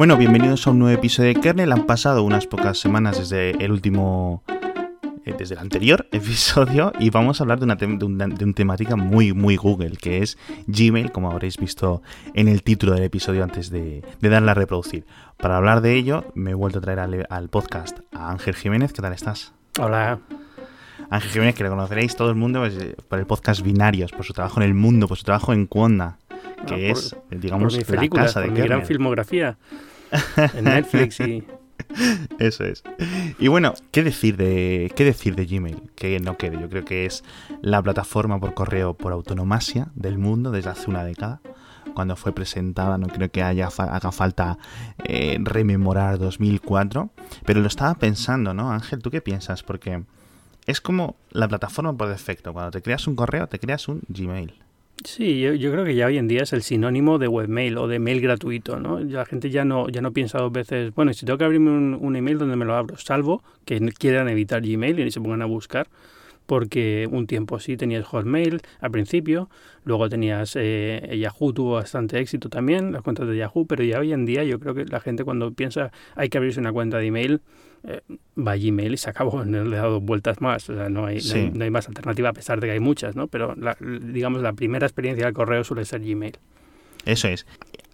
Bueno, bienvenidos a un nuevo episodio de Kernel. Han pasado unas pocas semanas desde el último eh, desde el anterior episodio y vamos a hablar de una, de, una, de temática muy, muy Google, que es Gmail, como habréis visto en el título del episodio antes de, de darle a reproducir. Para hablar de ello, me he vuelto a traer al, al, podcast a Ángel Jiménez. ¿Qué tal estás? Hola. Ángel Jiménez, que lo conoceréis todo el mundo pues, por el podcast Binarios, por su trabajo en el mundo, por su trabajo en Cuonda, que Ah, por- es, digamos, por mi la casa de por mi gran filmografía Netflix y Eso es. Y bueno, ¿qué decir de qué decir de Gmail? Que no quede. Yo creo que es la plataforma por correo por autonomasia del mundo desde hace una década. Cuando fue presentada, no creo que haya haga falta eh, rememorar 2004. Pero lo estaba pensando, ¿no? Ángel, ¿tú qué piensas? Porque es como la plataforma por defecto. Cuando te creas un correo, te creas un Gmail. Sí, yo, yo creo que ya hoy en día es el sinónimo de webmail o de mail gratuito, ¿no? La gente ya no, ya no piensa dos veces, bueno, si tengo que abrirme un, un email, donde me lo abro? Salvo que quieran evitar Gmail y se pongan a buscar, porque un tiempo sí tenías Hotmail al principio, luego tenías eh, Yahoo, tuvo bastante éxito también, las cuentas de Yahoo, pero ya hoy en día yo creo que la gente cuando piensa hay que abrirse una cuenta de email, eh, va a Gmail y se acabó, no le he dado vueltas más, o sea, no hay, no Sí. hay, no hay más alternativa a pesar de que hay muchas, ¿no? Pero la- digamos la primera experiencia del correo suele ser Gmail. Eso es.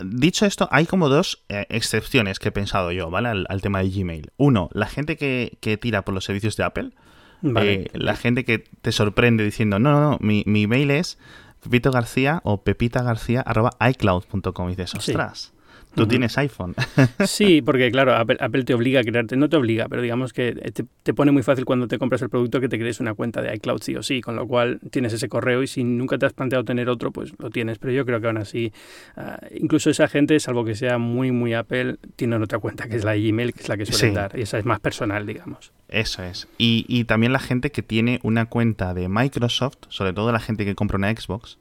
Dicho esto, hay como dos eh, excepciones que he pensado yo, ¿vale? Al, al tema de Gmail. Uno, la gente que, que tira por los servicios de Apple. Vale. Eh, la gente que te sorprende diciendo, no, no, no, mi, mi email es Pepito García o Pepita García arroba iCloud.com. Y dices, Sí. ostras, tú Ujú. tienes iPhone. Sí, porque claro, Apple, Apple te obliga a crearte, no te obliga, pero digamos que te, te pone muy fácil cuando te compras el producto que te crees una cuenta de iCloud sí o sí, con lo cual tienes ese correo y si nunca te has planteado tener otro, pues lo tienes. Pero yo creo que aún así, ah, incluso esa gente, salvo que sea muy, muy Apple, tienen otra cuenta que es la de Gmail, que es la que suelen Sí. dar, y esa es más personal, digamos. Eso es. Y, y también la gente que tiene una cuenta de Microsoft, sobre todo la gente que compra una Xbox,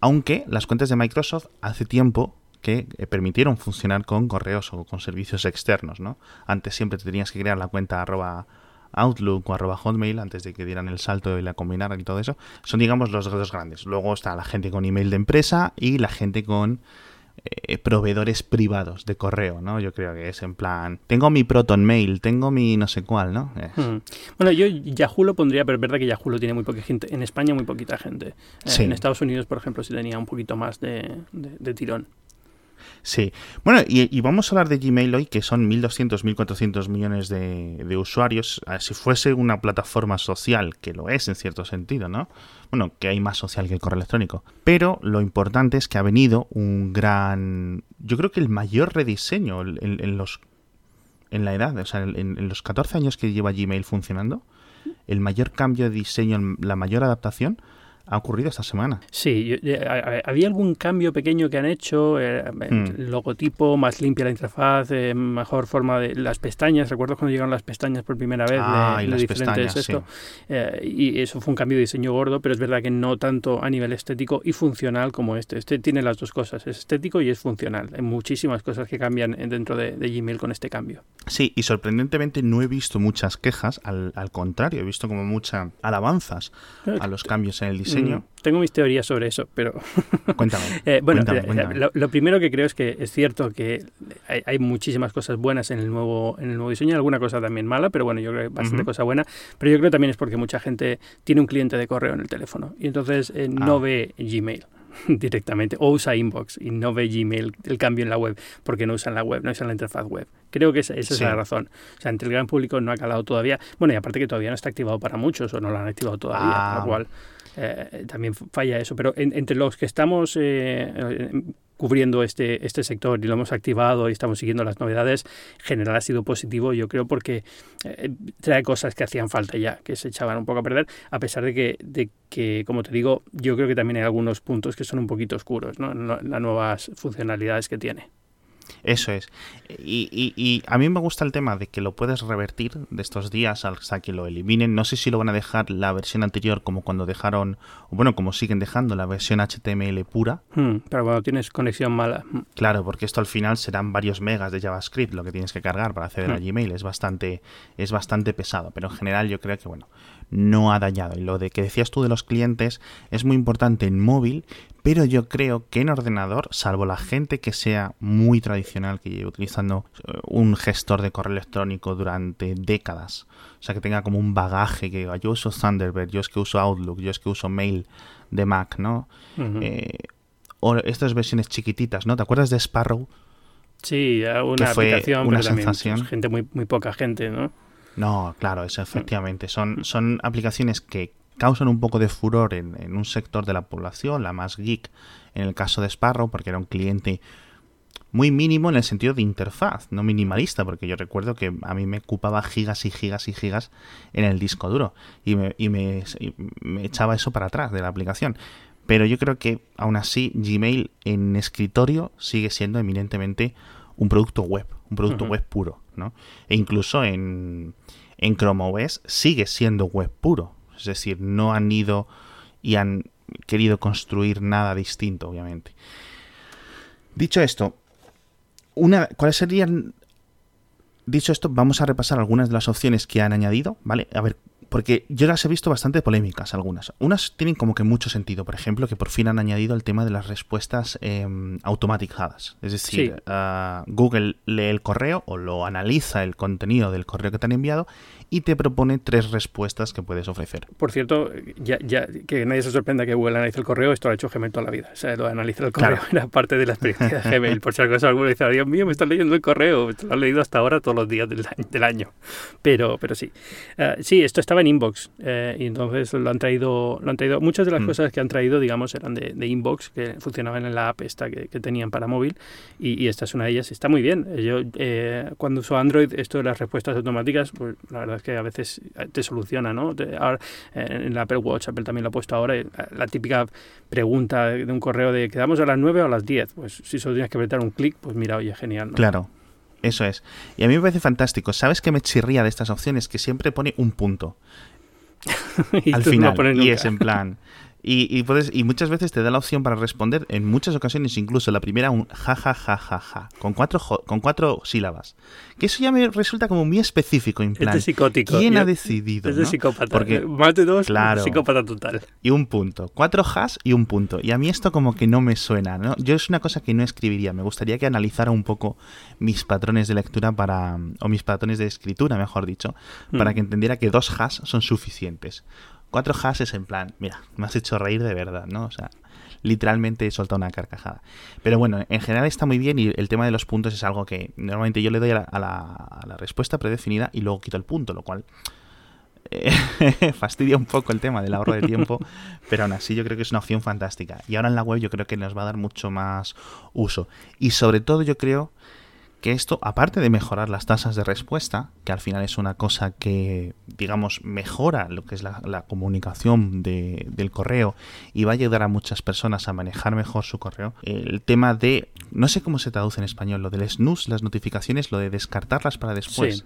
aunque las cuentas de Microsoft hace tiempo que eh, permitieron funcionar con correos o con servicios externos, ¿no? Antes siempre te tenías que crear la cuenta arroba Outlook o arroba Hotmail antes de que dieran el salto y la combinaran y todo eso. Son, digamos, los dos grandes. Luego está la gente con email de empresa y la gente con eh, proveedores privados de correo, ¿no? Yo creo que es en plan, tengo mi Proton Mail, tengo mi no sé cuál, ¿no? Hmm. Bueno, yo Yahoo lo pondría, pero es verdad que Yahoo lo tiene muy poca gente. En España muy poquita gente. Eh, Sí. En Estados Unidos, por ejemplo, sí tenía un poquito más de, de- de tirón. Sí. Bueno, y, vamos a hablar de Gmail hoy, que son 1.200, 1.400 millones de, usuarios. Ah, Si fuese una plataforma social, que lo es en cierto sentido, ¿no? Bueno, que hay más social que el correo electrónico. Pero lo importante es que ha venido un gran... Yo creo que el mayor rediseño en, los... En la edad, o sea, en los 14 años que lleva Gmail funcionando, el mayor cambio de diseño, la mayor adaptación, ha ocurrido esta semana. Sí, yo- eh, había algún cambio pequeño que han hecho, eh, Hmm. el logotipo, más limpia la interfaz, eh, mejor forma de las pestañas. Recuerdo cuando llegaron las pestañas por primera vez, Ah, de- y las diferente es pestañas, esto. Eh, y eso fue un cambio de diseño gordo, pero es verdad que no tanto a nivel estético y funcional como este. Este tiene las dos cosas, es estético y es funcional. Hay muchísimas cosas que cambian en- dentro de, de Gmail con este cambio. Sí, y sorprendentemente no he visto muchas quejas, al, al contrario, he visto como muchas alabanzas a los cambios en el diseño. Mm, Tengo mis teorías sobre eso, pero Cuéntame. Eh, bueno, cuéntame, eh, cuéntame. Lo, lo primero que creo es que es cierto que hay, hay muchísimas cosas buenas en el nuevo en el nuevo diseño, alguna cosa también mala, pero bueno, yo creo que bastante Ujú. cosa buena. Pero yo creo también es porque mucha gente tiene un cliente de correo en el teléfono y entonces eh, no Ah. ve Gmail directamente o usa Inbox y no ve Gmail el cambio en la web porque no usan la web, no usan la interfaz web. Creo que esa, esa Sí. es la razón. O sea, entre el gran público no ha calado todavía. Bueno, y aparte que todavía no está activado para muchos o no lo han activado todavía, Ah. lo cual eh, también falla eso. Pero en- entre los que estamos eh, cubriendo este, este sector y lo hemos activado y estamos siguiendo las novedades, en general ha sido positivo, yo creo, porque eh, trae cosas que hacían falta ya, que se echaban un poco a perder, a pesar de que, de que, como te digo, yo creo que también hay algunos puntos que son un poquito oscuros, ¿no? Las nuevas funcionalidades que tiene. Eso es. Y, y- y a mí me gusta el tema de que lo puedes revertir de estos días hasta que lo eliminen. No sé si lo van a dejar la versión anterior como cuando dejaron, o bueno, como siguen dejando la versión HTML pura. Hmm, pero cuando tienes conexión mala. hmm. Claro, porque esto al final serán varios megas de JavaScript lo que tienes que cargar para acceder a Hmm. Gmail. Es bastante, es bastante pesado, pero en general yo creo que bueno, no ha dañado. Y lo de que decías tú de los clientes es muy importante en móvil, Pero yo creo que en ordenador, salvo la gente que sea muy tradicional, que lleve utilizando eh, un gestor de correo electrónico durante décadas, o sea, que tenga como un bagaje que diga, yo uso Thunderbird, yo es que uso Outlook, yo es que uso Mail de Mac, ¿no? Eh, o estas versiones chiquititas, ¿no? ¿Te acuerdas de Sparrow? Sí, una aplicación, una sensación. gente muy, muy poca gente, ¿no? No, claro, eso efectivamente. Son, son aplicaciones que causan un poco de furor en, un sector de la población, la más geek, en el caso de Sparrow, porque era un cliente muy mínimo en el sentido de interfaz, no minimalista, porque yo recuerdo que a mí me ocupaba gigas y gigas y gigas en el disco duro y me, y me, echaba eso para atrás de la aplicación. Pero yo creo que aún así Gmail en escritorio sigue siendo eminentemente un producto web, un producto web puro, ¿no? E incluso en, en Chrome OS sigue siendo web puro. Es decir, no han ido y han querido construir nada distinto, obviamente. Dicho esto, una, ¿cuáles serían? Dicho esto, vamos a repasar algunas de las opciones que han añadido, ¿vale? A ver, porque yo las he visto bastante polémicas algunas. Unas tienen como que mucho sentido. Por ejemplo, que por fin han añadido el tema de las respuestas em, automatizadas. Es decir, ah, Google lee el correo o lo analiza el contenido del correo que te han enviado y te propone tres respuestas que puedes ofrecer. Por cierto, ya, ya que nadie se sorprenda que Google analice el correo, esto lo ha hecho Gmail toda la vida. O sea, lo analizar el correo era parte de la experiencia de Gmail. Por si acaso alguno dice, Dios mío, me estás leyendo el correo. Lo has leído hasta ahora todos los días del, año. Pero, pero sí. Ah, sí, esto estaba en Inbox eh, y entonces lo han traído, lo han traído. Muchas de las mm. cosas que han traído, digamos, eran de, Inbox, que funcionaban en la app esta que, tenían para móvil y, esta es una de ellas. Está muy bien. Yo, eh, cuando uso Android, esto de las respuestas automáticas, pues la verdad que a veces te soluciona, ¿no? ahora, en la Apple Watch, Apple también lo ha puesto ahora, la típica pregunta de un correo de ¿quedamos a las 9 o a las 10? Pues si solo tienes que apretar un clic, pues mira, oye, genial. Claro. Eso es. Y a mí me parece fantástico. ¿Sabes qué me chirría de estas opciones? Que siempre pone un punto. al final. y es en plan, y, puedes, y muchas veces te da la opción para responder, en muchas ocasiones incluso la primera un ja ja ja ja ja, con cuatro, con cuatro sílabas. Que eso ya me resulta como muy específico, en plan, psicótico. ¿quién ha decidido? Es de psicópata. Porque, Más de dos, claro, psicópata total. Y un punto. Cuatro has y un punto. Y a mí esto como que no me suena, ¿no? Yo es una cosa que no escribiría. Me gustaría que analizara un poco mis patrones de lectura para... o mis patrones de escritura, mejor dicho, para mm. que entendiera que dos has son suficientes cuatro hashes en plan, mira, me has hecho reír de verdad, ¿no? O sea, literalmente he soltado una carcajada. Pero bueno, en general está muy bien y el tema de los puntos es algo que normalmente yo le doy a la, respuesta predefinida y luego quito el punto, lo cual eh, fastidia un poco el tema del ahorro de tiempo, pero aún así yo creo que es una opción fantástica. Y ahora en la web yo creo que nos va a dar mucho más uso. Y sobre todo yo creo que esto, aparte de mejorar las tasas de respuesta, que al final es una cosa que, digamos, mejora lo que es la, comunicación del correo y va a ayudar a muchas personas a manejar mejor su correo, el tema de, no sé cómo se traduce en español, lo del snooze, las notificaciones, lo de descartarlas para después.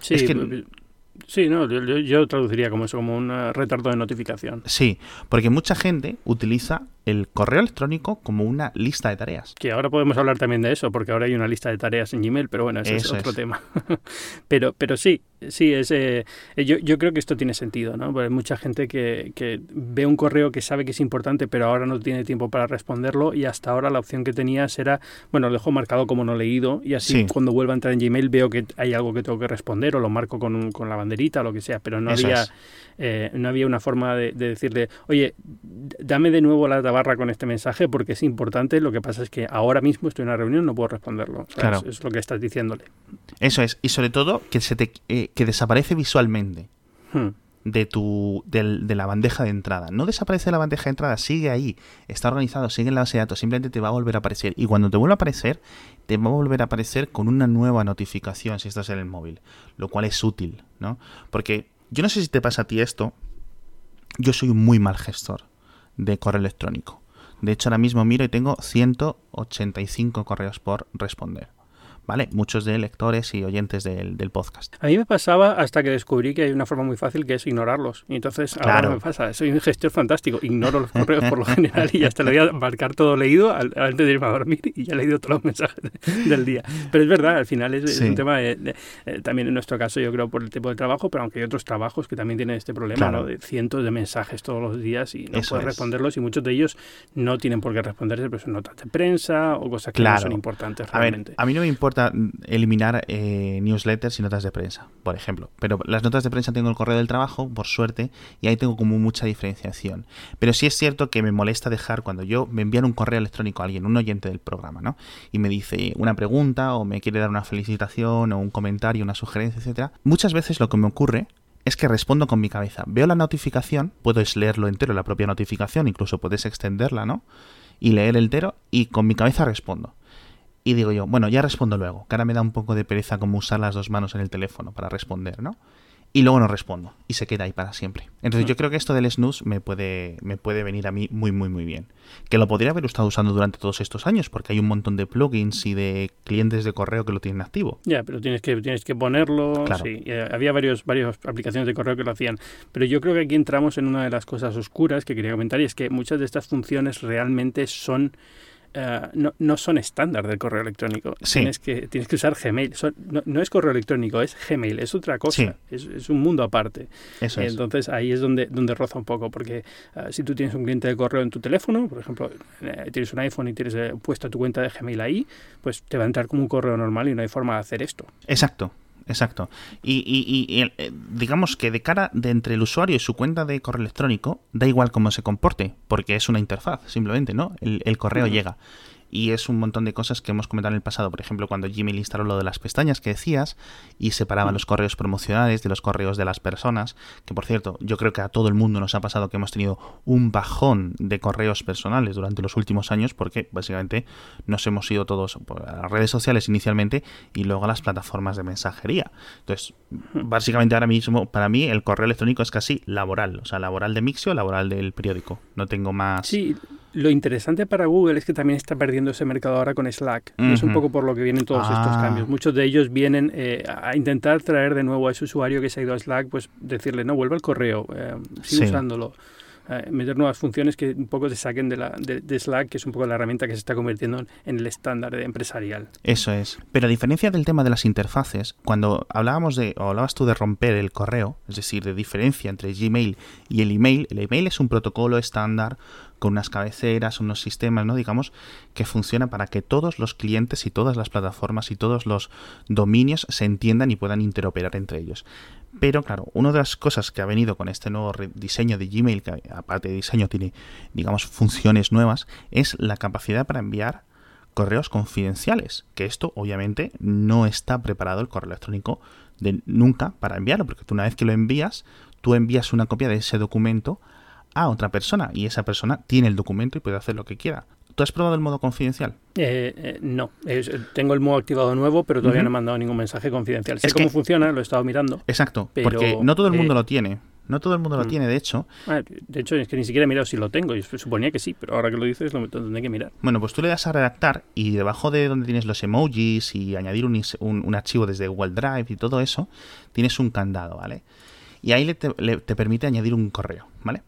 Sí, es que, Sí, no, yo, traduciría como eso, como un eh, retardo de notificación. Sí, porque mucha gente utiliza el correo electrónico como una lista de tareas. Que ahora podemos hablar también de eso, porque ahora hay una lista de tareas en Gmail, pero bueno, ese es otro tema. pero, pero sí, sí, es, eh, yo, yo, creo que esto tiene sentido, ¿no? Porque hay mucha gente que, que, ve un correo que sabe que es importante, pero ahora no tiene tiempo para responderlo y hasta ahora la opción que tenías era, bueno, lo dejo marcado como no leído y así cuando vuelva a entrar en Gmail veo que hay algo que tengo que responder o lo marco con, con la banderita o lo que sea, pero no había... Eh, no había una forma de, decirle, oye, dame de nuevo la tabarra con este mensaje porque es importante, lo que pasa es que ahora mismo estoy en una reunión, no puedo responderlo. Claro. Es, lo que estás diciéndole. Eso es, y sobre todo que, se te, eh, que desaparece visualmente. Hmm. de tu de, la bandeja de entrada. No desaparece la bandeja de entrada, sigue ahí, está organizado, sigue en la base de datos, simplemente te va a volver a aparecer. Y cuando te vuelva a aparecer, te va a volver a aparecer con una nueva notificación si estás en el móvil, lo cual es útil, ¿no? Porque yo no sé si te pasa a ti esto. Yo soy un muy mal gestor de correo electrónico. De hecho, ahora mismo miro y tengo 185 correos por responder. ¿Vale? Muchos de lectores y oyentes del, podcast. A mí me pasaba hasta que descubrí que hay una forma muy fácil que es ignorarlos. Y entonces ahora me pasa, soy un gestor fantástico, ignoro los correos por lo general y hasta le voy a marcar todo leído antes de irme a dormir y ya he leído todos los mensajes del día. Pero es verdad, al final es, un tema, eh, también en nuestro caso yo creo por el tipo de trabajo, pero aunque hay otros trabajos que también tienen este problema, ¿no? De cientos de mensajes todos los días y no puedes responderlos y muchos de ellos no tienen por qué responderse, pero son notas de prensa o cosas que no son importantes realmente. A, mí no me importa eliminar eh, newsletters y notas de prensa, por ejemplo, pero las notas de prensa tengo el correo del trabajo, por suerte, y ahí tengo como mucha diferenciación. Pero sí es cierto que me molesta dejar cuando yo me envían un correo electrónico a alguien, un oyente del programa, ¿no? Y me dice una pregunta o me quiere dar una felicitación o un comentario, una sugerencia, etcétera. Muchas veces lo que me ocurre es que respondo con mi cabeza. Veo la notificación, puedes leerlo entero, la propia notificación, incluso puedes extenderla, ¿no? Y leer entero y con mi cabeza respondo. Y digo yo, bueno, ya respondo luego, que ahora me da un poco de pereza como usar las dos manos en el teléfono para responder, ¿no? y luego no respondo y se queda ahí para siempre. Entonces yo mm. creo que esto del snooze me puede, me puede venir a mí muy, muy, muy bien. Que lo podría haber estado usando durante todos estos años porque hay un montón de plugins y de clientes de correo que lo tienen activo. Ya, pero tienes que, tienes que ponerlo. Claro. Sí, había varios, varias aplicaciones de correo que lo hacían. Pero yo creo que aquí entramos en una de las cosas oscuras que quería comentar y es que muchas de estas funciones realmente son eh, no, no, son estándar del correo electrónico. Tienes, que, tienes que usar Gmail. no, es correo electrónico, es Gmail, es otra cosa. Es, un mundo aparte. Entonces ahí es donde, donde roza un poco, porque eh, si tú tienes un cliente de correo en tu teléfono, por ejemplo, eh, tienes un iPhone y tienes puesta tu cuenta de Gmail ahí, pues te va a entrar como un correo normal y no hay forma de hacer esto. Exacto. Exacto. Y, y, digamos que de cara de entre el usuario y su cuenta de correo electrónico, da igual cómo se comporte, porque es una interfaz, simplemente, ¿no? El, correo llega y es un montón de cosas que hemos comentado en el pasado. Por ejemplo, cuando Gmail instaló lo de las pestañas que decías y separaba mm. los correos promocionales de los correos de las personas, que por cierto, yo creo que a todo el mundo nos ha pasado que hemos tenido un bajón de correos personales durante los últimos años porque básicamente nos hemos ido todos a las redes sociales inicialmente y luego a las plataformas de mensajería. Entonces, básicamente ahora mismo para mí el correo electrónico es casi laboral, o sea, laboral de Mixio, laboral del periódico. No tengo más... Sí, lo interesante para Google es que también está perdiendo ese mercado ahora con Slack. Es un poco por lo que vienen todos estos ah. cambios. Muchos de ellos vienen eh, a intentar traer de nuevo a ese usuario que se ha ido a Slack, pues decirle, no, vuelve al correo, eh, sigue usándolo. Eh, meter nuevas funciones que un poco te saquen de, la, de, Slack, que es un poco la herramienta que se está convirtiendo en el estándar empresarial. Eso es. Pero a diferencia del tema de las interfaces, cuando hablábamos de, o hablabas tú de romper el correo, es decir, de diferencia entre Gmail y el email, el email es un protocolo estándar con unas cabeceras, unos sistemas, ¿no? Digamos, que funciona para que todos los clientes y todas las plataformas y todos los dominios se entiendan y puedan interoperar entre ellos. Pero claro, una de las cosas que ha venido con este nuevo diseño de Gmail, que aparte de diseño tiene, digamos, funciones nuevas, es la capacidad para enviar correos confidenciales, que esto obviamente no está preparado el correo electrónico de nunca para enviarlo, porque tú una vez que lo envías, tú envías una copia de ese documento a otra persona y esa persona tiene el documento y puede hacer lo que quiera. ¿Tú has probado el modo confidencial? Eh, eh, no, tengo el modo activado nuevo, pero todavía no he mandado ningún mensaje confidencial. Sé cómo funciona, lo he estado mirando. Exacto, porque no todo el mundo eh, lo tiene. No todo el mundo lo mm. tiene, de hecho. Ah, de hecho, es que ni siquiera he mirado si lo tengo. Yo suponía que sí, pero ahora que lo dices, lo tendré que mirar. Bueno, pues tú le das a redactar y debajo de donde tienes los emojis y añadir un, un, archivo desde Google Drive y todo eso, tienes un candado, ¿vale? Y ahí te permite añadir un correo, ¿vale?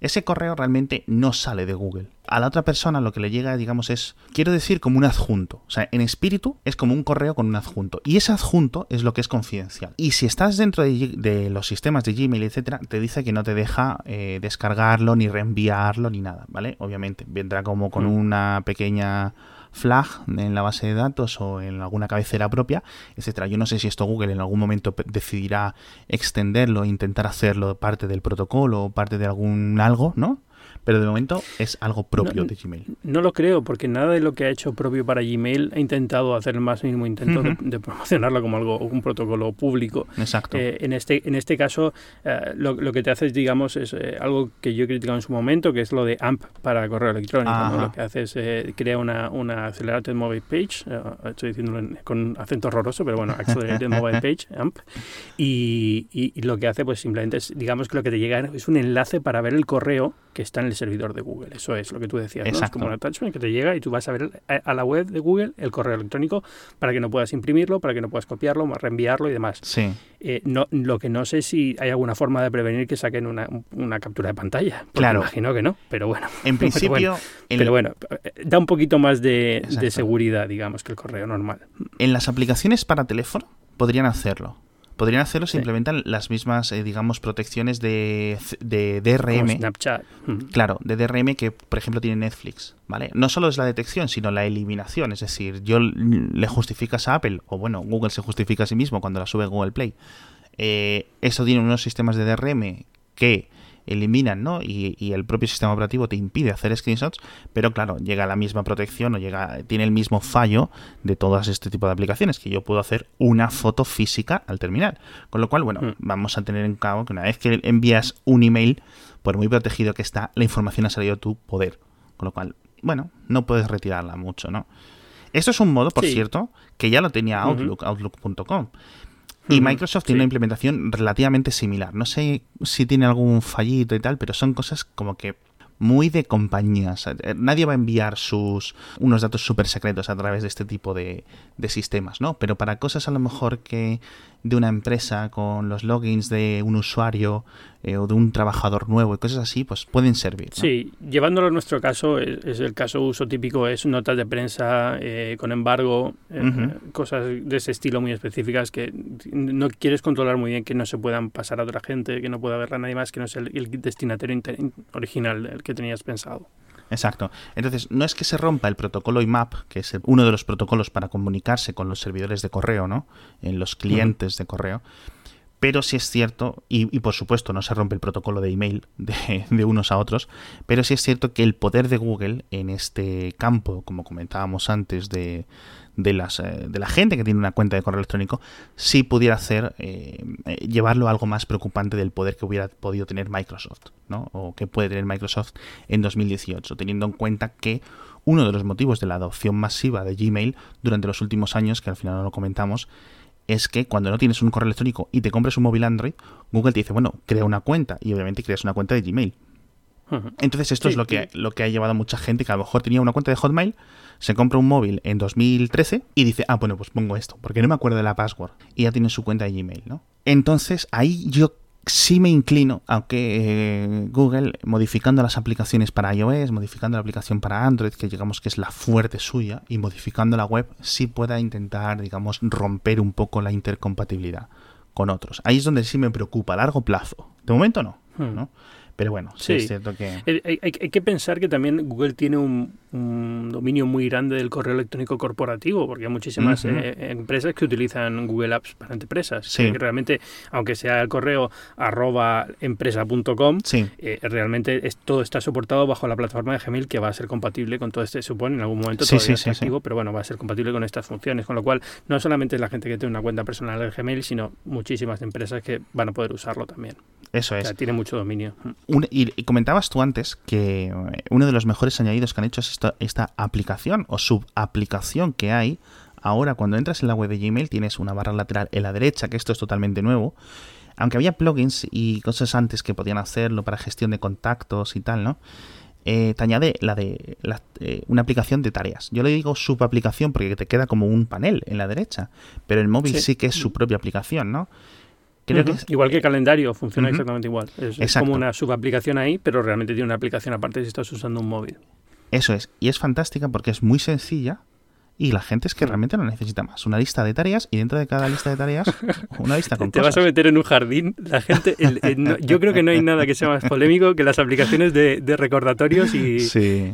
ese correo realmente no sale de Google. A la otra persona lo que le llega, digamos, es, quiero decir, como un adjunto. O sea, en espíritu es como un correo con un adjunto. Y ese adjunto es lo que es confidencial. Y si estás dentro de, los sistemas de Gmail, etcétera, te dice que no te deja eh, descargarlo, ni reenviarlo, ni nada, ¿vale? Obviamente, vendrá como con mm. una pequeña flag en la base de datos o en alguna cabecera propia, etcétera. Yo no sé si esto Google en algún momento decidirá extenderlo, intentar hacerlo parte del protocolo o parte de algún algo, ¿no? Pero de momento es algo propio de Gmail. No lo creo, porque nada de lo que ha hecho propio para Gmail ha intentado hacer el más mínimo intento de, promocionarlo como algo, un protocolo público. Exacto. Eh, en, este, en este caso, eh, lo, lo, que te hace, digamos, es eh, algo que yo he criticado en su momento, que es lo de AMP para correo electrónico. Lo que hace es crea una, una Accelerated Mobile Page, estoy diciéndolo con acento horroroso, pero bueno, Accelerated Mobile Page, AMP, y, y, y, lo que hace, pues simplemente es, digamos que lo que te llega es un enlace para ver el correo que está en el servidor de Google. Eso es lo que tú decías, ¿no? Es como un attachment que te llega y tú vas a ver a la web de Google el correo electrónico para que no puedas imprimirlo, para que no puedas copiarlo, reenviarlo y demás. Sí. Eh, no, lo que no sé si hay alguna forma de prevenir que saquen una, captura de pantalla. Claro. Imagino que no, pero bueno. En principio. Pero bueno, da un poquito más de, seguridad, digamos, que el correo normal. En las aplicaciones para teléfono podrían hacerlo. Podrían hacerlo si implementan las mismas, eh, digamos, protecciones de, de DRM. Snapchat. Claro, de DRM que, por ejemplo, tiene Netflix, ¿vale? No solo es la detección, sino la eliminación. Es decir, yo le justificas a Apple, o bueno, Google se justifica a sí mismo cuando la sube Google Play. Eh, eso tiene unos sistemas de DRM que eliminan, ¿no? Y, el propio sistema operativo te impide hacer screenshots, pero claro, llega la misma protección o llega, tiene el mismo fallo de todas este tipo de aplicaciones, que yo puedo hacer una foto física al terminal. Con lo cual, bueno, hmm. vamos a tener en cabo que una vez que envías un email, por muy protegido que está, la información ha salido a tu poder. Con lo cual, bueno, no puedes retirarla mucho, ¿no? Esto es un modo, por cierto, que ya lo tenía Outlook, outlook.com. Y Microsoft tiene una implementación relativamente similar. No sé si tiene algún fallito y tal, pero son cosas como que muy de compañías. Eh, nadie va a enviar sus unos datos súper secretos a través de este tipo de, de, sistemas, ¿no? Pero para cosas a lo mejor que de una empresa con los logins de un usuario eh, o de un trabajador nuevo y cosas así, pues pueden servir. Sí, llevándolo a nuestro caso, es, el caso uso típico, es notas de prensa eh, con embargo, cosas de ese estilo muy específicas que no quieres controlar muy bien que no se puedan pasar a otra gente, que no pueda verla nadie más que no sea el, el destinatario original, el que tenías pensado. Exacto. Entonces, no es que se rompa el protocolo IMAP, que es uno de los protocolos para comunicarse con los servidores de correo, ¿no? En los clientes de correo. Pero sí es cierto, y, por supuesto no se rompe el protocolo de email de, de, unos a otros, pero sí es cierto que el poder de Google en este campo, como comentábamos antes, de, de, las, eh, de la gente que tiene una cuenta de correo electrónico, si pudiera hacer, eh, eh, llevarlo a algo más preocupante del poder que hubiera podido tener Microsoft, ¿no? O que puede tener Microsoft en 2018, teniendo en cuenta que uno de los motivos de la adopción masiva de Gmail durante los últimos años, que al final no lo comentamos, es que cuando no tienes un correo electrónico y te compres un móvil Android, Google te dice, bueno, crea una cuenta y obviamente creas una cuenta de Gmail. Entonces esto es lo que, lo que ha llevado a mucha gente que a lo mejor tenía una cuenta de Hotmail, se compra un móvil en 2013 y dice, ah, bueno, pues pongo esto, porque no me acuerdo de la password. Y ya tiene su cuenta de Gmail, ¿no? Entonces ahí yo sí me inclino, aunque eh, Google, modificando las aplicaciones para iOS, modificando la aplicación para Android, que digamos que es la fuerte suya, y modificando la web, sí pueda intentar, digamos, romper un poco la intercompatibilidad con otros. Ahí es donde sí me preocupa a largo plazo. De momento no, hmm. ¿no? Pero bueno, sí, es cierto que... Hay, hay, que pensar que también Google tiene un, dominio muy grande del correo electrónico corporativo, porque hay muchísimas eh, empresas que utilizan Google Apps para empresas. Sí. Que realmente, aunque sea el correo arroba empresa.com, eh, realmente es, todo está soportado bajo la plataforma de Gmail que va a ser compatible con todo este, supone, en algún momento todavía está activo, pero bueno, va a ser compatible con estas funciones. Con lo cual, no solamente es la gente que tiene una cuenta personal de Gmail, sino muchísimas empresas que van a poder usarlo también. Eso es. tiene mucho dominio. y, comentabas tú antes que eh, uno de los mejores añadidos que han hecho es esta, esta aplicación o subaplicación que hay. Ahora, cuando entras en la web de Gmail, tienes una barra lateral en la derecha, que esto es totalmente nuevo. Aunque había plugins y cosas antes que podían hacerlo para gestión de contactos y tal, ¿no? Eh, te añade la de eh, una aplicación de tareas. Yo le digo subaplicación porque te queda como un panel en la derecha, pero el móvil sí que es su propia aplicación, ¿no? Igual que calendario, funciona exactamente igual. Es, como una subaplicación ahí, pero realmente tiene una aplicación aparte si estás usando un móvil. Eso es. Y es fantástica porque es muy sencilla y la gente es que realmente no necesita más. Una lista de tareas y dentro de cada lista de tareas una lista con Te vas a meter en un jardín. La gente, yo creo que no hay nada que sea más polémico que las aplicaciones de, recordatorios y,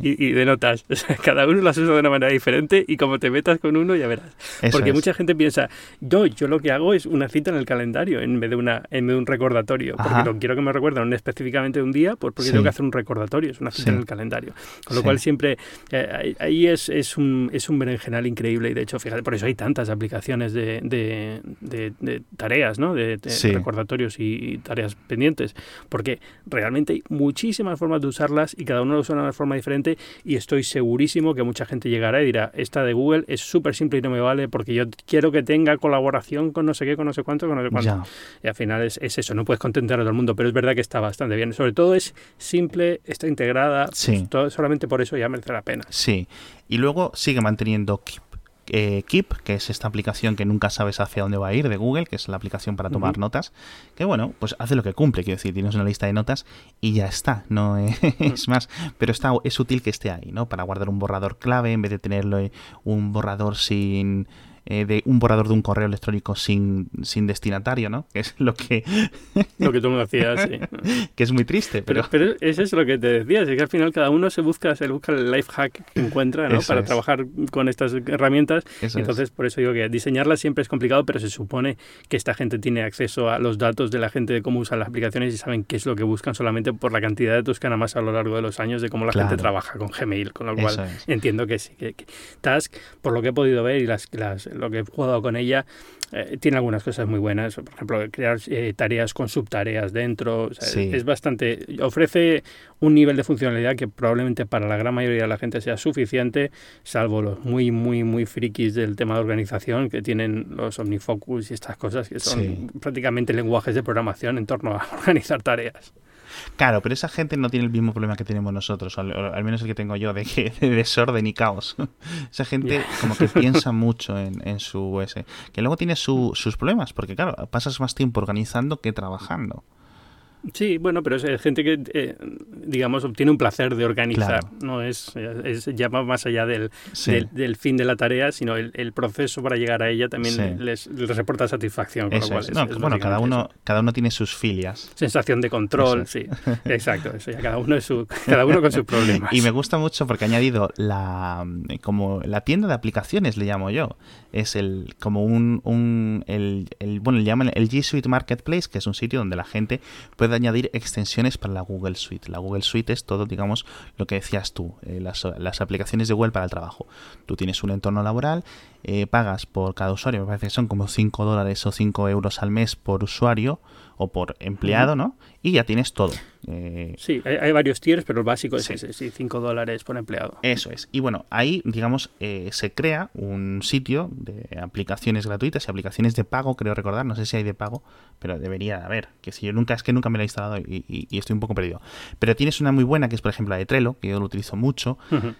y, de notas. cada uno las usa de una manera diferente y como te metas con uno ya verás. porque mucha gente piensa, yo, yo lo que hago es una cita en el calendario en vez de, una, en vez de un recordatorio. Porque no quiero que me recuerden específicamente un día, pues porque tengo que hacer un recordatorio, es una cita en el calendario. Con lo cual siempre eh, ahí es, es, un, es un berenjenal increíble. Y de hecho, fíjate, por eso hay tantas aplicaciones de, de, tareas, ¿no? De, recordatorios y, tareas pendientes. Porque realmente hay muchísimas formas de usarlas y cada uno lo usa de una forma diferente. Y estoy segurísimo que mucha gente llegará y dirá, esta de Google es súper simple y no me vale porque yo quiero que tenga colaboración con no sé qué, con no sé cuánto, con no sé cuánto. Y al final es, es, eso, no puedes contentar a todo el mundo, pero es verdad que está bastante bien. Sobre todo es simple, está integrada, sí. todo, solamente por eso ya merece la pena. Sí, y luego sigue manteniendo Keep, eh, Keep, que es esta aplicación que nunca sabes hacia dónde va a ir de Google, que es la aplicación para tomar notas, que bueno, pues hace lo que cumple, quiero decir, tienes una lista de notas y ya está, no es más, pero está, es útil que esté ahí, ¿no? Para guardar un borrador clave en vez de tenerlo un borrador sin eh, de un borrador de un correo electrónico sin, sin destinatario, ¿no? Que es lo que... lo que tú me decías, sí. que es muy triste, pero... pero... eso es lo que te decía, es que al final cada uno se busca, se busca el life hack que encuentra, ¿no? Para trabajar con estas herramientas. Entonces, por eso digo que diseñarlas siempre es complicado, pero se supone que esta gente tiene acceso a los datos de la gente de cómo usan las aplicaciones y saben qué es lo que buscan solamente por la cantidad de datos que han más a lo largo de los años de cómo la gente trabaja con Gmail, con lo cual entiendo que sí. Que, Task, por lo que he podido ver y las, las lo que he jugado con ella, eh, tiene algunas cosas muy buenas. Por ejemplo, crear eh, tareas con subtareas dentro. Es bastante. Ofrece un nivel de funcionalidad que probablemente para la gran mayoría de la gente sea suficiente, salvo los muy, muy, muy frikis del tema de organización que tienen los Omnifocus y estas cosas que son prácticamente lenguajes de programación en torno a organizar tareas. Claro, pero esa gente no tiene el mismo problema que tenemos nosotros, al, menos el que tengo yo, de, que, de desorden y caos. esa gente como que piensa mucho en, su ese. Que luego tiene sus problemas, porque claro, pasas más tiempo organizando que trabajando. Sí, bueno, pero es gente que, eh, digamos, obtiene un placer de organizar. No es, es, ya más allá del, del, fin de la tarea, sino el, proceso para llegar a ella también les, reporta satisfacción. bueno, cada uno, cada uno tiene sus filias. Sensación de control, sí. Exacto, eso ya cada uno, es su, cada uno con sus problemas. Y me gusta mucho porque ha añadido la, como la tienda de aplicaciones, le llamo yo. Es el, como un, un el, el, bueno, le llaman el G Suite Marketplace, que es un sitio donde la gente puede añadir extensiones para la Google Suite. La Google Suite es todo, digamos, lo que decías tú, eh, las, aplicaciones de Google para el trabajo. Tú tienes un entorno laboral, eh, pagas por cada usuario, me parece que son como 5 dólares o 5 euros al mes por usuario o por empleado, ¿no? Y ya tienes todo. Eh, sí, hay, varios tiers, pero el básico es ese, sí, 5 dólares por empleado. Eso es. Y bueno, ahí, digamos, eh, se crea un sitio de aplicaciones gratuitas y aplicaciones de pago, creo recordar, no sé si hay de pago, pero debería haber, que si yo nunca, es que nunca me lo he instalado y, estoy un poco perdido. Pero tienes una muy buena, que es por ejemplo la de Trello, que yo lo utilizo mucho.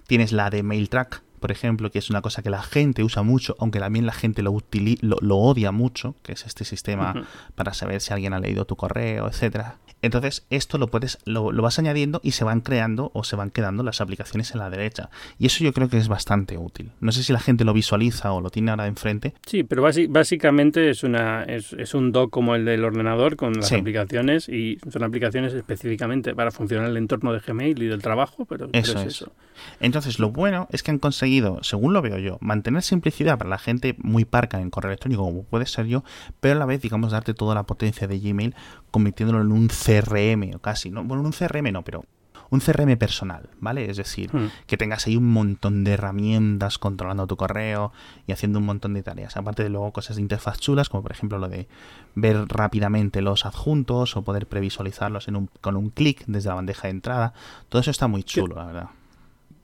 Tienes la de MailTrack, por ejemplo, que es una cosa que la gente usa mucho, aunque también la gente lo, lo, odia mucho, que es este sistema para saber si alguien ha leído tu correo, etcétera. Entonces, esto lo puedes, lo, vas añadiendo y se van creando o se van quedando las aplicaciones en la derecha. Y eso yo creo que es bastante útil. No sé si la gente lo visualiza o lo tiene ahora enfrente. Sí, pero básicamente es una es, un dock como el del ordenador con las aplicaciones y son aplicaciones específicamente para funcionar el entorno de Gmail y del trabajo, pero, eso es, eso. Entonces, lo bueno es que han conseguido, según lo veo yo, mantener simplicidad para la gente muy parca en correo electrónico, como puede ser yo, pero a la vez, digamos, darte toda la potencia de Gmail, convirtiéndolo en un CRM o casi, ¿no? Bueno, un CRM no, pero un CRM personal, ¿vale? Es decir, hmm. que tengas ahí un montón de herramientas controlando tu correo y haciendo un montón de tareas. Aparte de luego cosas de interfaz chulas, como por ejemplo lo de ver rápidamente los adjuntos o poder previsualizarlos en un, con un clic desde la bandeja de entrada. Todo eso está muy chulo, la verdad.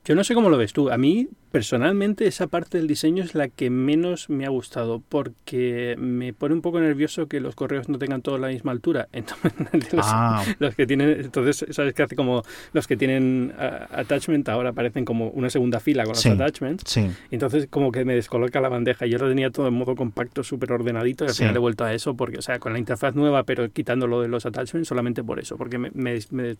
Yo no sé cómo lo ves tú. A mí, personalmente, esa parte del diseño es la que menos me ha gustado porque me pone un poco nervioso que los correos no tengan todos la misma altura. Entonces, los, ah. los, que tienen, entonces, ¿sabes qué hace? Como los que tienen attachment ahora aparecen como una segunda fila con los attachments. Sí. Entonces, como que me descoloca la bandeja. Yo lo tenía todo en modo compacto, súper ordenadito y al final he vuelto a eso porque, o sea, con la interfaz nueva, pero quitándolo de los attachments solamente por eso, porque me, me, me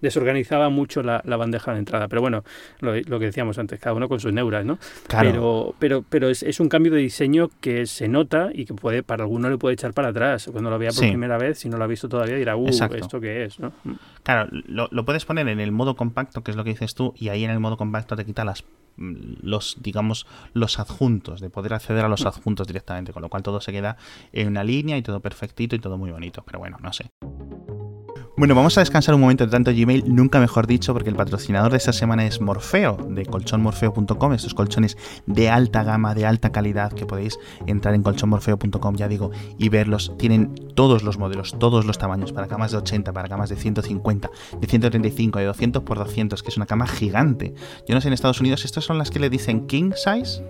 desorganizaba mucho la, bandeja de entrada. Pero bueno, lo, que decíamos antes, cada uno con sus neuras, ¿no? Pero, pero, pero es, un cambio de diseño que se nota y que puede para alguno le puede echar para atrás. Cuando lo vea por primera vez, si no lo ha visto todavía, dirá, uh, ¿esto qué es? ¿no? Mm. Claro, lo, lo puedes poner en el modo compacto, que es lo que dices tú, y ahí en el modo compacto te quita las mm, los digamos los adjuntos de poder acceder a los mm. adjuntos directamente con lo cual todo se queda en una línea y todo perfectito y todo muy bonito pero bueno no sé Bueno, vamos a descansar un momento de tanto Gmail, nunca mejor dicho, porque el patrocinador de esta semana es Morfeo, de colchonmorfeo.com, estos colchones de alta gama, de alta calidad, que podéis entrar en colchonmorfeo.com, ya digo, y verlos. Tienen todos los modelos, todos los tamaños, para camas de 80, para camas de 150, de 135, de 200 por 200, que es una cama gigante. Yo no sé en Estados Unidos, ¿estas son las que le dicen king size?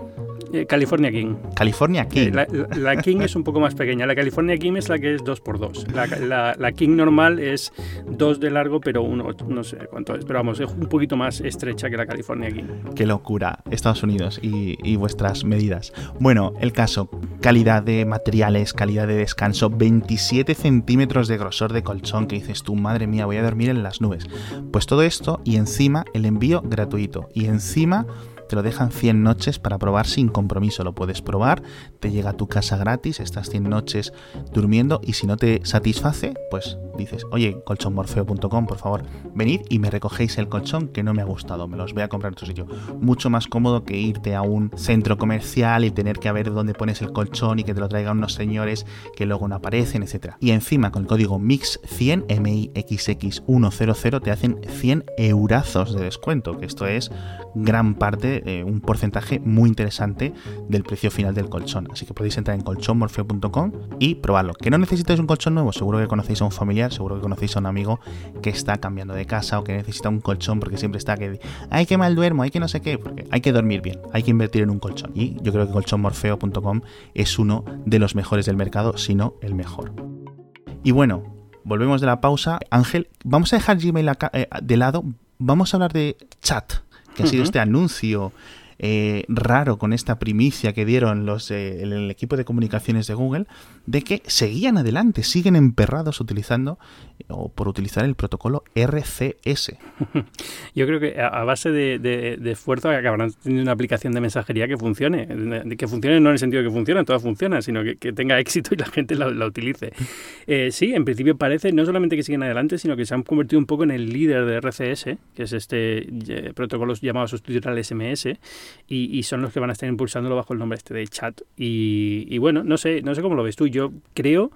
Eh, California King. California King. Eh, la, King es un poco más pequeña. La California King es la que es 2x2. La, la, King normal es 2 de largo, pero uno, no sé cuánto es. Pero vamos, es un poquito más estrecha que la California King. Qué locura, Estados Unidos y, y vuestras medidas. Bueno, el caso, calidad de materiales, calidad de descanso, 27 centímetros de grosor de colchón, que dices tú, madre mía, voy a dormir en las nubes. Pues todo esto y encima el envío gratuito. Y encima te lo dejan 100 noches para probar sin compromiso. Lo puedes probar, te llega a tu casa gratis, estás 100 noches durmiendo y si no te satisface, pues dices, oye, colchonmorfeo.com, por favor, venid y me recogéis el colchón que no me ha gustado, me los voy a comprar en tu sitio. Mucho más cómodo que irte a un centro comercial y tener que ver dónde pones el colchón y que te lo traigan unos señores que luego no aparecen, etc. Y encima con el código MIX100, MIXX100, te hacen 100 eurazos de descuento, que esto es gran parte, eh, un porcentaje muy interesante del precio final del colchón. Así que podéis entrar en colchonmorfeo.com y probarlo. Que no necesitáis un colchón nuevo, seguro que conocéis a un familiar, seguro que conocéis a un amigo que está cambiando de casa o que necesita un colchón porque siempre está que hay que mal duermo, hay que no sé qué, porque hay que dormir bien, hay que invertir en un colchón. Y yo creo que colchonmorfeo.com es uno de los mejores del mercado, si no el mejor. Y bueno, volvemos de la pausa. Ángel, vamos a dejar Gmail eh, de lado, vamos a hablar de chat que ha sido este anuncio eh, raro con esta primicia que dieron los el, equipo de comunicaciones de Google de que seguían adelante, siguen emperrados utilizando o por utilizar el protocolo RCS. Yo creo que a base de, esfuerzo acabarán teniendo una aplicación de mensajería que funcione, que funcione no en el sentido de que funcione, todas funcionan, sino que, tenga éxito y la gente la, utilice. Eh, sí, en principio parece no solamente que siguen adelante, sino que se han convertido un poco en el líder de RCS, que es este eh, protocolo llamado sustituir al SMS, y, son los que van a estar impulsándolo bajo el nombre este de chat. Y, y bueno, no sé, no sé cómo lo ves tú. Yo creo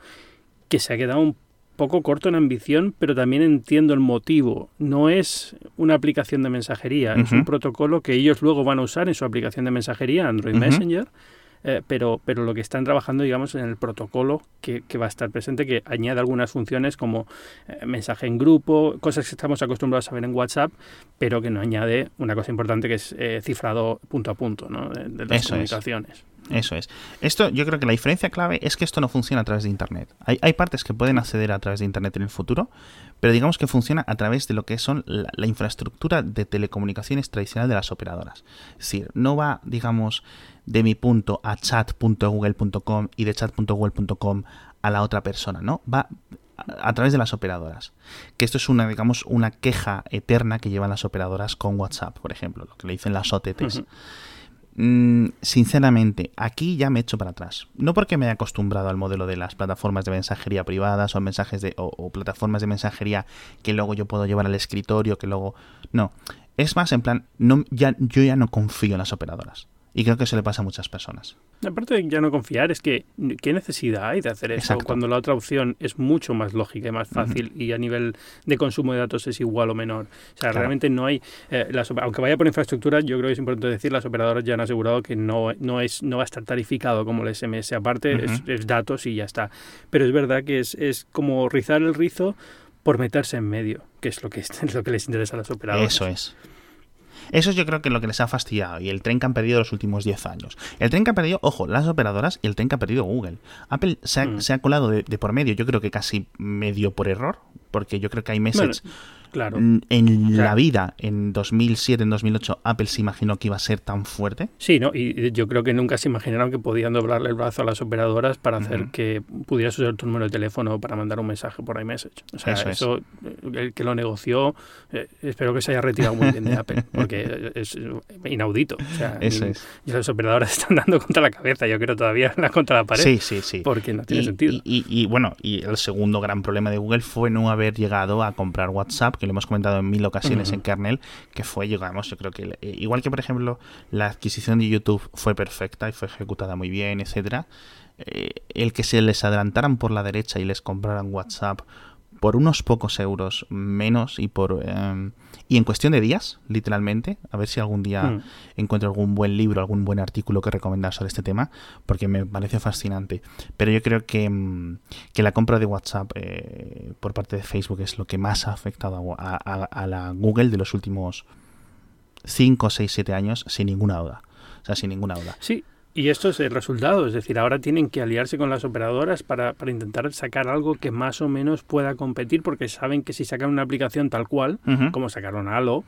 que se ha quedado un poco corto en ambición, pero también entiendo el motivo. No es una aplicación de mensajería, es un protocolo que ellos luego van a usar en su aplicación de mensajería, Android Messenger. Eh, pero, pero lo que están trabajando, digamos, en el protocolo que, va a estar presente, que añade algunas funciones como eh, mensaje en grupo, cosas que estamos acostumbrados a ver en WhatsApp, pero que no añade una cosa importante que es eh, cifrado punto a punto ¿no? de, las comunicaciones. Eso es. Esto, yo creo que la diferencia clave es que esto no funciona a través de Internet. Hay, hay, partes que pueden acceder a través de Internet en el futuro, pero digamos que funciona a través de lo que son la, infraestructura de telecomunicaciones tradicional de las operadoras. Es decir, no va, digamos, de mi punto a chat.google.com y de chat.google.com a la otra persona, ¿no? Va a, través de las operadoras. Que esto es una, digamos, una queja eterna que llevan las operadoras con WhatsApp, por ejemplo, lo que le dicen las OTTs. Mm, sinceramente, aquí ya me echo para atrás. No porque me haya acostumbrado al modelo de las plataformas de mensajería privadas o mensajes de o, plataformas de mensajería que luego yo puedo llevar al escritorio, que luego no. Es más en plan, no, ya, yo ya no confío en las operadoras. Y creo que eso le pasa a muchas personas. Aparte de ya no confiar, es que ¿qué necesidad hay de hacer eso cuando la otra opción es mucho más lógica y más fácil y a nivel de consumo de datos es igual o menor? O sea, realmente no hay, eh, aunque vaya por infraestructura, yo creo que es importante decir, las operadoras ya han asegurado que no, no, es, no va a estar tarificado como el SMS, aparte es, datos y ya está. Pero es verdad que es, es como rizar el rizo por meterse en medio, que es lo que, es lo que les interesa a las operadoras. Eso es. Eso es yo creo que lo que les ha fastidiado y el tren que han perdido los últimos 10 años. El tren que ha perdido, ojo, las operadoras y el tren que ha perdido Google. Apple se ha, mm. colado de, por medio, yo creo que casi medio por error, porque yo creo que hay meses Claro. En la vida, en 2007, en 2008, Apple se imaginó que iba a ser tan fuerte. Sí, ¿no? y yo creo que nunca se imaginaron que podían doblarle el brazo a las operadoras para hacer que pudieras usar tu número de teléfono para mandar un mensaje por iMessage. O sea, eso, el que lo negoció, eh, espero que se haya retirado muy bien de Apple, porque es inaudito. O sea, eso es. Y las operadoras están dando contra la cabeza, yo creo todavía contra la pared. Sí, sí, sí. Porque no tiene sentido. Y, y, bueno, y el segundo gran problema de Google fue no haber llegado a comprar WhatsApp que lo hemos comentado en mil ocasiones en kernel, que fue, llegamos, yo creo que eh, igual que por ejemplo la adquisición de YouTube fue perfecta y fue ejecutada muy bien, etcétera, eh, el que se les adelantaran por la derecha y les compraran WhatsApp por unos pocos euros menos y por em, y en cuestión de días, literalmente, a ver si algún día mm. encuentro algún buen libro, algún buen artículo que recomendar sobre este tema, porque me parece fascinante. Pero yo creo que, em, que la compra de WhatsApp eh, por parte de Facebook es lo que más ha afectado a, a la Google de los últimos 5, 6, 7 años, sin ninguna duda. O sea, sin ninguna duda. Sí, y esto es el resultado, es decir, ahora tienen que aliarse con las operadoras para, para, intentar sacar algo que más o menos pueda competir, porque saben que si sacan una aplicación tal cual, como sacaron Halo,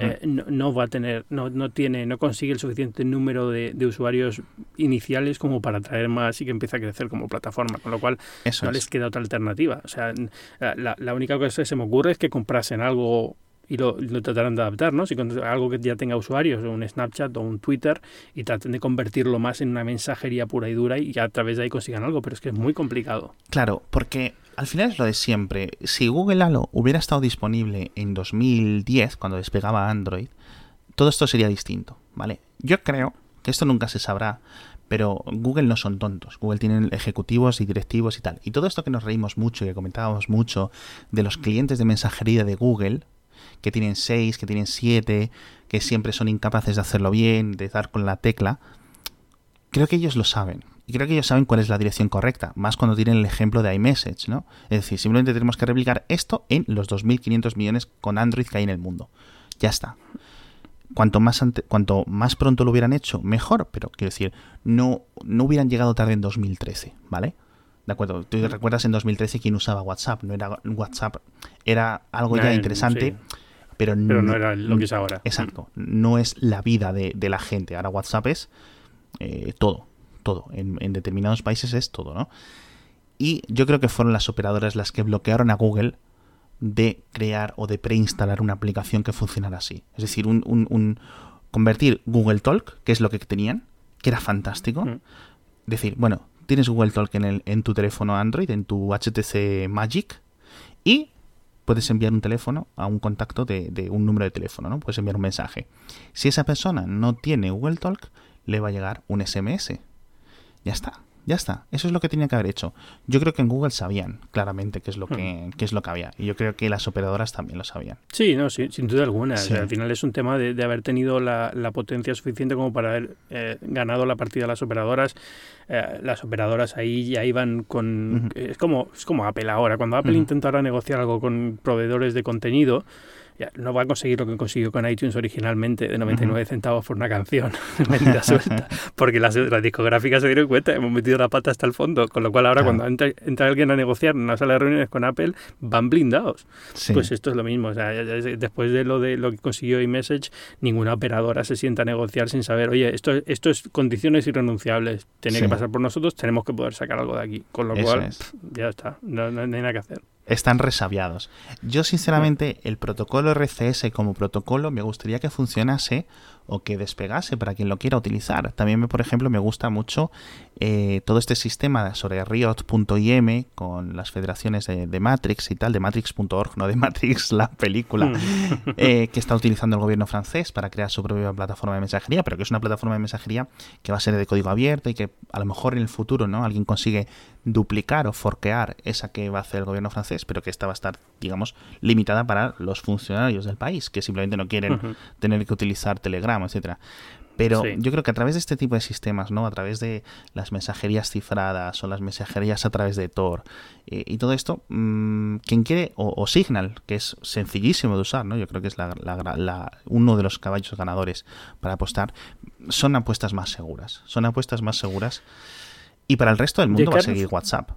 eh, no, va a tener, no, no tiene, no consigue el suficiente número de, usuarios iniciales como para traer más y que empiece a crecer como plataforma, con lo cual no les queda otra alternativa. O sea, la, la única cosa que se me ocurre es que comprasen algo y lo, tratarán de adaptar, ¿no? Si algo que ya tenga usuarios, un Snapchat o un Twitter, y traten de convertirlo más en una mensajería pura y dura y a través de ahí consigan algo, pero es que es muy complicado. Claro, porque al final es lo de siempre. Si Google Halo hubiera estado disponible en 2010, cuando despegaba Android, todo esto sería distinto, ¿vale? Yo creo que esto nunca se sabrá, pero Google no son tontos. Google tiene ejecutivos y directivos y tal. Y todo esto que nos reímos mucho y que comentábamos mucho de los clientes de mensajería de Google, que tienen 6, que tienen 7, que siempre son incapaces de hacerlo bien, de dar con la tecla, creo que ellos lo saben. Y creo que ellos saben cuál es la dirección correcta, más cuando tienen el ejemplo de iMessage, ¿no? Es decir, simplemente tenemos que replicar esto en los 2.500 millones con Android que hay en el mundo. Ya está. Cuanto más, cuanto más pronto lo hubieran hecho, mejor, pero quiero decir, no, no hubieran llegado tarde en 2013, ¿vale? ¿De acuerdo? Tú recuerdas en 2013 quién usaba WhatsApp, no era WhatsApp, era algo ya interesante pero, no, era lo que es ahora. Exacto, no es la vida de, la gente. Ahora WhatsApp es eh, todo, todo. En, determinados países es todo, ¿no? Y yo creo que fueron las operadoras las que bloquearon a Google de crear o de preinstalar una aplicación que funcionara así. Es decir, un, convertir Google Talk, que es lo que tenían, que era fantástico. Decir, bueno, tienes Google Talk en, el, en tu teléfono Android, en tu HTC Magic, y puedes enviar un teléfono a un contacto de, un número de teléfono, ¿no? Puedes enviar un mensaje. Si esa persona no tiene Google Talk, le va a llegar un SMS. Ya está. Ya está, eso es lo que tenía que haber hecho. Yo creo que en Google sabían claramente qué es lo que, hmm. es lo que había. Y yo creo que las operadoras también lo sabían. Sí, no, sin duda alguna. al final es un tema de, haber tenido la, potencia suficiente como para haber eh, ganado la partida a las operadoras. Eh, las operadoras ahí ya iban con... Es como es como Apple ahora. Cuando Apple intentara negociar algo con proveedores de contenido, no va a conseguir lo que consiguió con iTunes originalmente, de 99 centavos por una canción. Suelta, porque las, discográficas se dieron cuenta, hemos metido la pata hasta el fondo, con lo cual ahora cuando entra, alguien a negociar en una sala de reuniones con Apple, van blindados. Pues esto es lo mismo, o sea, después de lo de lo que consiguió iMessage, ninguna operadora se sienta a negociar sin saber, oye, esto, esto es condiciones irrenunciables, tiene que pasar por nosotros, tenemos que poder sacar algo de aquí, con lo cual ya está, no, no hay nada que hacer están resabiados. Yo, sinceramente, el protocolo RCS como protocolo me gustaría que funcionase o que despegase para quien lo quiera utilizar. También, por ejemplo, me gusta mucho eh, todo este sistema sobre Riot.im con las federaciones de, Matrix y tal, de Matrix.org, no de Matrix, la película, mm. eh, que está utilizando el gobierno francés para crear su propia plataforma de mensajería, pero que es una plataforma de mensajería que va a ser de código abierto y que a lo mejor en el futuro no alguien consigue duplicar o forquear esa que va a hacer el gobierno francés, pero que esta va a estar, digamos, limitada para los funcionarios del país, que simplemente no quieren tener que utilizar Telegram etcétera. Pero yo creo que a través de este tipo de sistemas, ¿no? A través de las mensajerías cifradas o las mensajerías a través de Tor eh, y todo esto, mm, quien quiere, o, Signal, que es sencillísimo de usar, ¿no? Yo creo que es la, uno de los caballos ganadores para apostar, son apuestas más seguras. Son apuestas más seguras. Y para el resto del mundo va a seguir WhatsApp.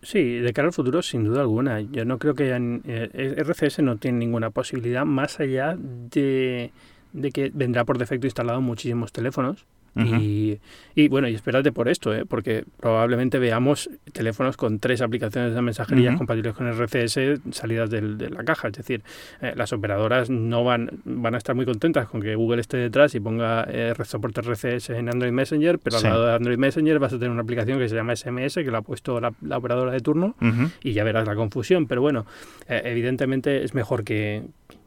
Sí, de cara al futuro, sin duda alguna. Yo no creo que eh, RCS no tiene ninguna posibilidad más allá de de que vendrá por defecto instalado en muchísimos teléfonos. Y, y, bueno, y espérate por esto, ¿eh? porque probablemente veamos teléfonos con tres aplicaciones de mensajería compatibles con RCS salidas del, de la caja. Es decir, eh, las operadoras no van, van a estar muy contentas con que Google esté detrás y ponga eh, soporte RCS en Android Messenger, pero al lado de Android Messenger vas a tener una aplicación que se llama SMS, que la ha puesto la, operadora de turno, y ya verás la confusión. Pero bueno, eh, evidentemente es mejor que,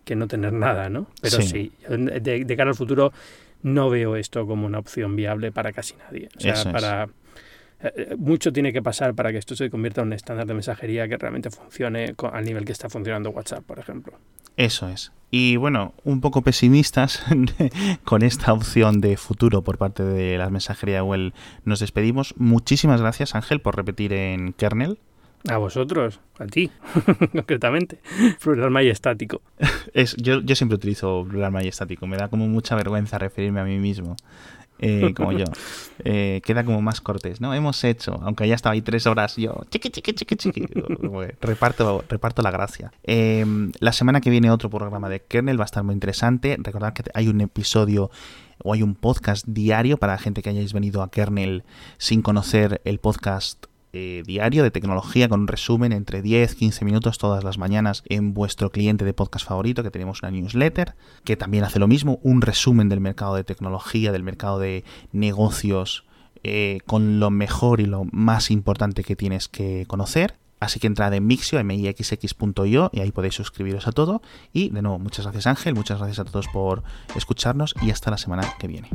que no tener nada, ¿no? Pero sí, de, cara al futuro no veo esto como una opción viable para casi nadie. O sea, para... eh, mucho tiene que pasar para que esto se convierta en un estándar de mensajería que realmente funcione al nivel que está funcionando WhatsApp, por ejemplo. Eso es. Y bueno, un poco pesimistas con esta opción de futuro por parte de la mensajería web nos despedimos. Muchísimas gracias Ángel por repetir en kernel. A vosotros, a ti, concretamente. Plural majestático. Es, yo, yo siempre utilizo plural majestático. Me da como mucha vergüenza referirme a mí mismo. Eh, como yo. Eh, queda como más cortés, ¿no? Hemos hecho, aunque ya estaba ahí tres horas, yo, chiqui, chiqui, chiqui, chiqui, reparto, reparto la gracia. Em, la semana que viene otro programa de Kernel va a estar muy interesante. Recordad que hay un episodio o hay un podcast diario para la gente que hayáis venido a Kernel sin conocer el podcast eh, diario de tecnología con un resumen entre 10, 15 minutos todas las mañanas en vuestro cliente de podcast favorito, que tenemos una newsletter, que también hace lo mismo, un resumen del mercado de tecnología, del mercado de negocios, eh, con lo mejor y lo más importante que tienes que conocer. Así que entrad en Mixio, mixx.io, y ahí podéis suscribiros a todo. Y de nuevo, muchas gracias Ángel, muchas gracias a todos por escucharnos y hasta la semana que viene.